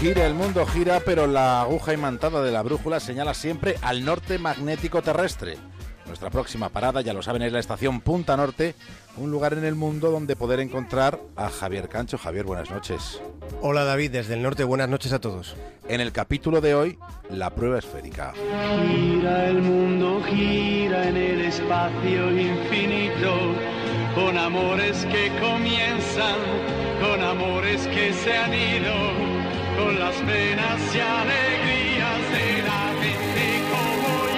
Gira, el mundo gira, pero la aguja imantada de la brújula señala siempre al norte magnético terrestre. Nuestra próxima parada, ya lo saben, es la estación Punta Norte, un lugar en el mundo donde poder encontrar a Javier Cancho. Javier, buenas noches. Hola David, desde el norte, buenas noches a todos. En el capítulo de hoy, la prueba esférica. Gira el mundo, gira en el espacio infinito, con amores que comienzan, con amores que se han ido, con las penas y alegrías de la gente como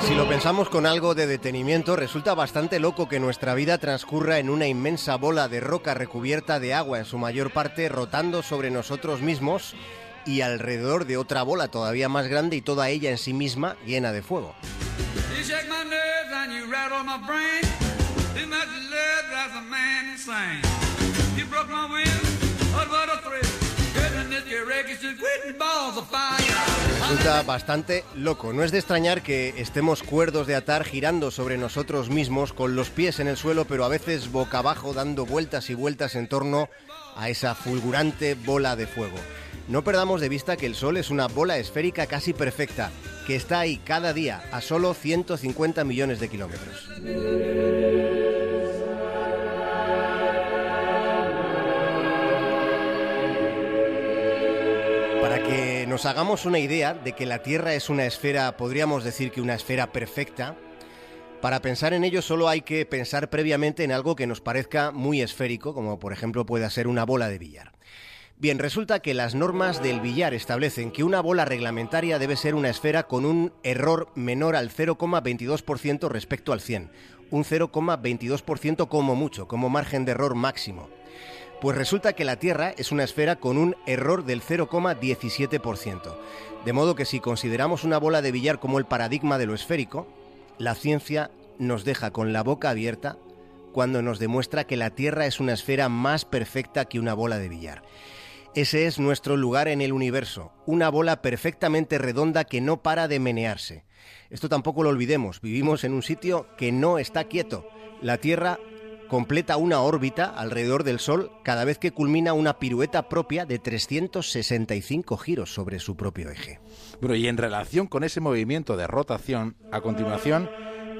yo. Si lo pensamos con algo de detenimiento, resulta bastante loco que nuestra vida transcurra en una inmensa bola de roca recubierta de agua, en su mayor parte rotando sobre nosotros mismos y alrededor de otra bola todavía más grande y toda ella en sí misma llena de fuego. You my Resulta bastante loco. No es de extrañar que estemos cuerdos de atar girando sobre nosotros mismos con los pies en el suelo, pero a veces boca abajo dando vueltas y vueltas en torno a esa fulgurante bola de fuego. No perdamos de vista que el Sol es una bola esférica casi perfecta, que está ahí cada día a solo 150 millones de kilómetros. Nos hagamos una idea de que la Tierra es una esfera, podríamos decir que una esfera perfecta, para pensar en ello solo hay que pensar previamente en algo que nos parezca muy esférico, como por ejemplo pueda ser una bola de billar. Bien, resulta que las normas del billar establecen que una bola reglamentaria debe ser una esfera con un error menor al 0,22% respecto al 100, un 0,22% como mucho, como margen de error máximo. Pues resulta que la Tierra es una esfera con un error del 0,17%. De modo que si consideramos una bola de billar como el paradigma de lo esférico, la ciencia nos deja con la boca abierta cuando nos demuestra que la Tierra es una esfera más perfecta que una bola de billar. Ese es nuestro lugar en el universo, una bola perfectamente redonda que no para de menearse. Esto tampoco lo olvidemos, vivimos en un sitio que no está quieto. La Tierra completa una órbita alrededor del Sol cada vez que culmina una pirueta propia de 365 giros sobre su propio eje. Bueno, y en relación con ese movimiento de rotación, a continuación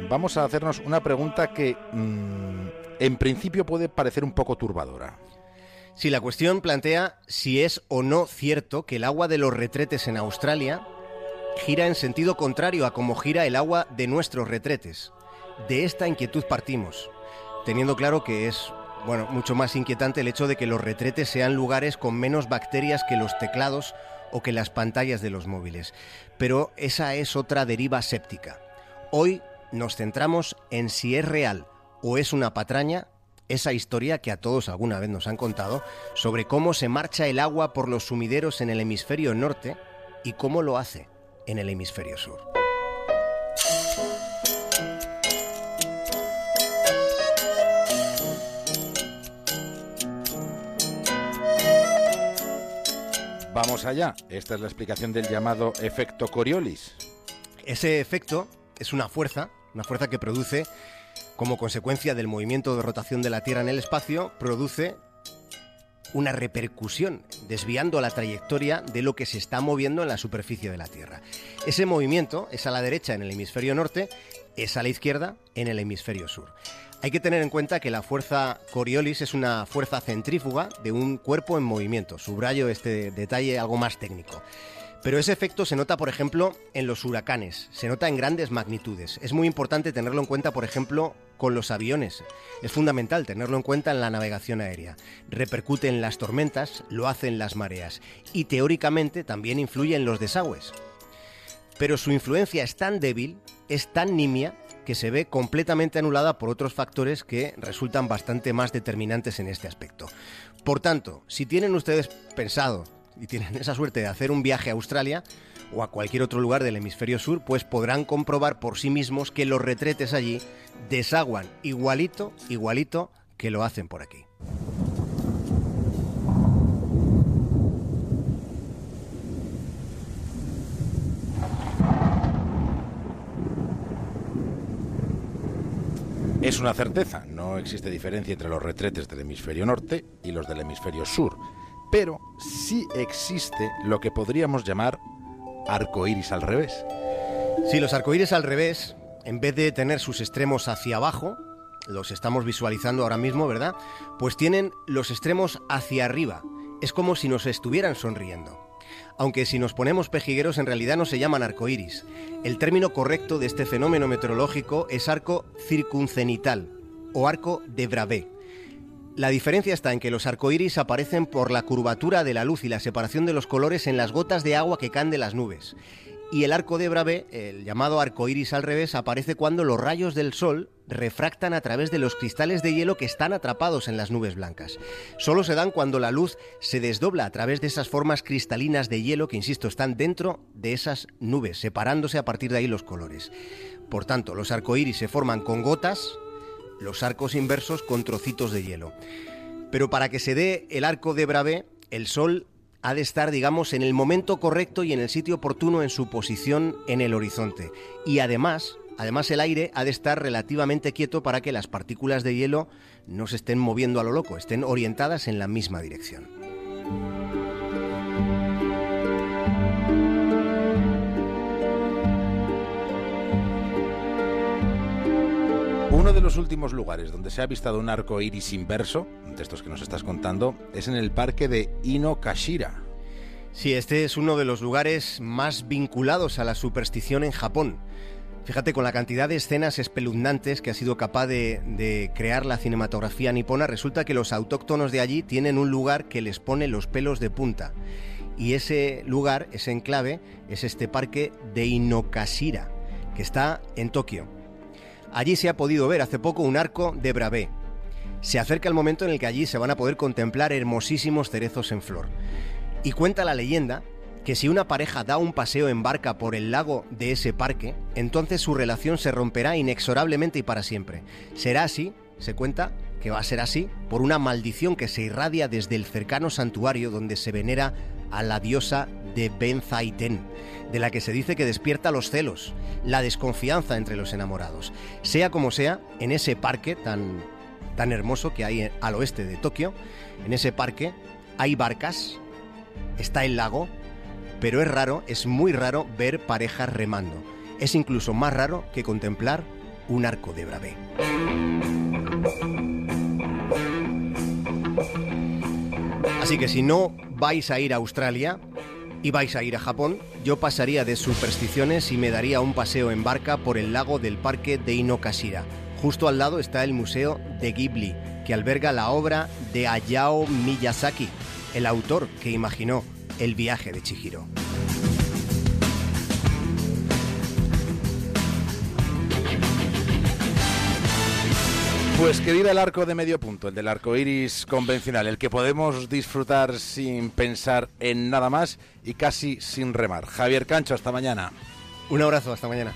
vamos a hacernos una pregunta que mm, en principio puede parecer un poco turbadora. Si la cuestión plantea si es o no cierto que el agua de los retretes en Australia gira en sentido contrario a como gira el agua de nuestros retretes. De esta inquietud partimos, teniendo claro que es, bueno, mucho más inquietante el hecho de que los retretes sean lugares con menos bacterias que los teclados o que las pantallas de los móviles. Pero esa es otra deriva séptica. Hoy nos centramos en si es real o es una patraña esa historia que a todos alguna vez nos han contado sobre cómo se marcha el agua por los sumideros en el hemisferio norte y cómo lo hace en el hemisferio sur. Vamos allá. Esta es la explicación del llamado efecto Coriolis. Ese efecto es una fuerza, una fuerza que produce como consecuencia del movimiento de rotación de la Tierra en el espacio, produce una repercusión, desviando la trayectoria de lo que se está moviendo en la superficie de la Tierra. Ese movimiento es a la derecha en el hemisferio norte, es a la izquierda en el hemisferio sur. Hay que tener en cuenta que la fuerza Coriolis es una fuerza centrífuga de un cuerpo en movimiento. Subrayo este detalle algo más técnico. Pero ese efecto se nota, por ejemplo, en los huracanes, se nota en grandes magnitudes. Es muy importante tenerlo en cuenta, por ejemplo, con los aviones. Es fundamental tenerlo en cuenta en la navegación aérea. Repercute en las tormentas, lo hace en las mareas y teóricamente también influye en los desagües. Pero su influencia es tan débil, es tan nimia, que se ve completamente anulada por otros factores que resultan bastante más determinantes en este aspecto. Por tanto, si tienen ustedes pensado y tienen esa suerte de hacer un viaje a Australia o a cualquier otro lugar del hemisferio sur, pues podrán comprobar por sí mismos que los retretes allí desaguan igualito, igualito que lo hacen por aquí. Es una certeza, no existe diferencia entre los retretes del hemisferio norte y los del hemisferio sur. pero sí existe lo que podríamos llamar arcoíris al revés. Sí, los arcoíris al revés, en vez de tener sus extremos hacia abajo, los estamos visualizando ahora mismo, ¿verdad? Pues tienen los extremos hacia arriba. Es como si nos estuvieran sonriendo. Aunque si nos ponemos pejigueros en realidad no se llaman arcoíris. El término correcto de este fenómeno meteorológico es arco circuncenital o arco de Bravais. La diferencia está en que los arcoíris aparecen por la curvatura de la luz y la separación de los colores en las gotas de agua que caen de las nubes. Y el arco de Brave, el llamado arco iris al revés, aparece cuando los rayos del sol refractan a través de los cristales de hielo que están atrapados en las nubes blancas. Solo se dan cuando la luz se desdobla a través de esas formas cristalinas de hielo que, insisto, están dentro de esas nubes, separándose a partir de ahí los colores. Por tanto, los arcoíris se forman con gotas, los arcos inversos con trocitos de hielo. Pero para que se dé el arco de Brave, el sol ha de estar, digamos, en el momento correcto y en el sitio oportuno en su posición en el horizonte. Y además, además el aire ha de estar relativamente quieto para que las partículas de hielo no se estén moviendo a lo loco, estén orientadas en la misma dirección. Uno de los últimos lugares donde se ha avistado un arco iris inverso, de estos que nos estás contando, es en el parque de Inokashira. Sí, este es uno de los lugares más vinculados a la superstición en Japón. Fíjate, con la cantidad de escenas espeluznantes que ha sido capaz de, de, crear la cinematografía nipona, resulta que los autóctonos de allí tienen un lugar que les pone los pelos de punta. Y ese lugar, ese enclave, es este parque de Inokashira, que está en Tokio. Allí se ha podido ver hace poco un arco de Bravé. Se acerca el momento en el que allí se van a poder contemplar hermosísimos cerezos en flor. Y cuenta la leyenda que si una pareja da un paseo en barca por el lago de ese parque, entonces su relación se romperá inexorablemente y para siempre. Será así, se cuenta que va a ser así, por una maldición que se irradia desde el cercano santuario donde se venera a la diosa de Benzaiten, de la que se dice que despierta los celos, la desconfianza entre los enamorados. Sea como sea, en ese parque tan, tan hermoso que hay al oeste de Tokio, en ese parque hay barcas, está el lago, pero es raro, es muy raro ver parejas remando. Es incluso más raro que contemplar un arco de Bravé. Así que si no vais a ir a Australia y vais a ir a Japón, yo pasaría de supersticiones y me daría un paseo en barca por el lago del parque de Inokashira. Justo al lado está el Museo de Ghibli, que alberga la obra de Hayao Miyazaki, el autor que imaginó el viaje de Chihiro. Pues que viva el arco de medio punto, el del arco iris convencional, el que podemos disfrutar sin pensar en nada más y casi sin remar. Javier Cancho, hasta mañana. Un abrazo, hasta mañana.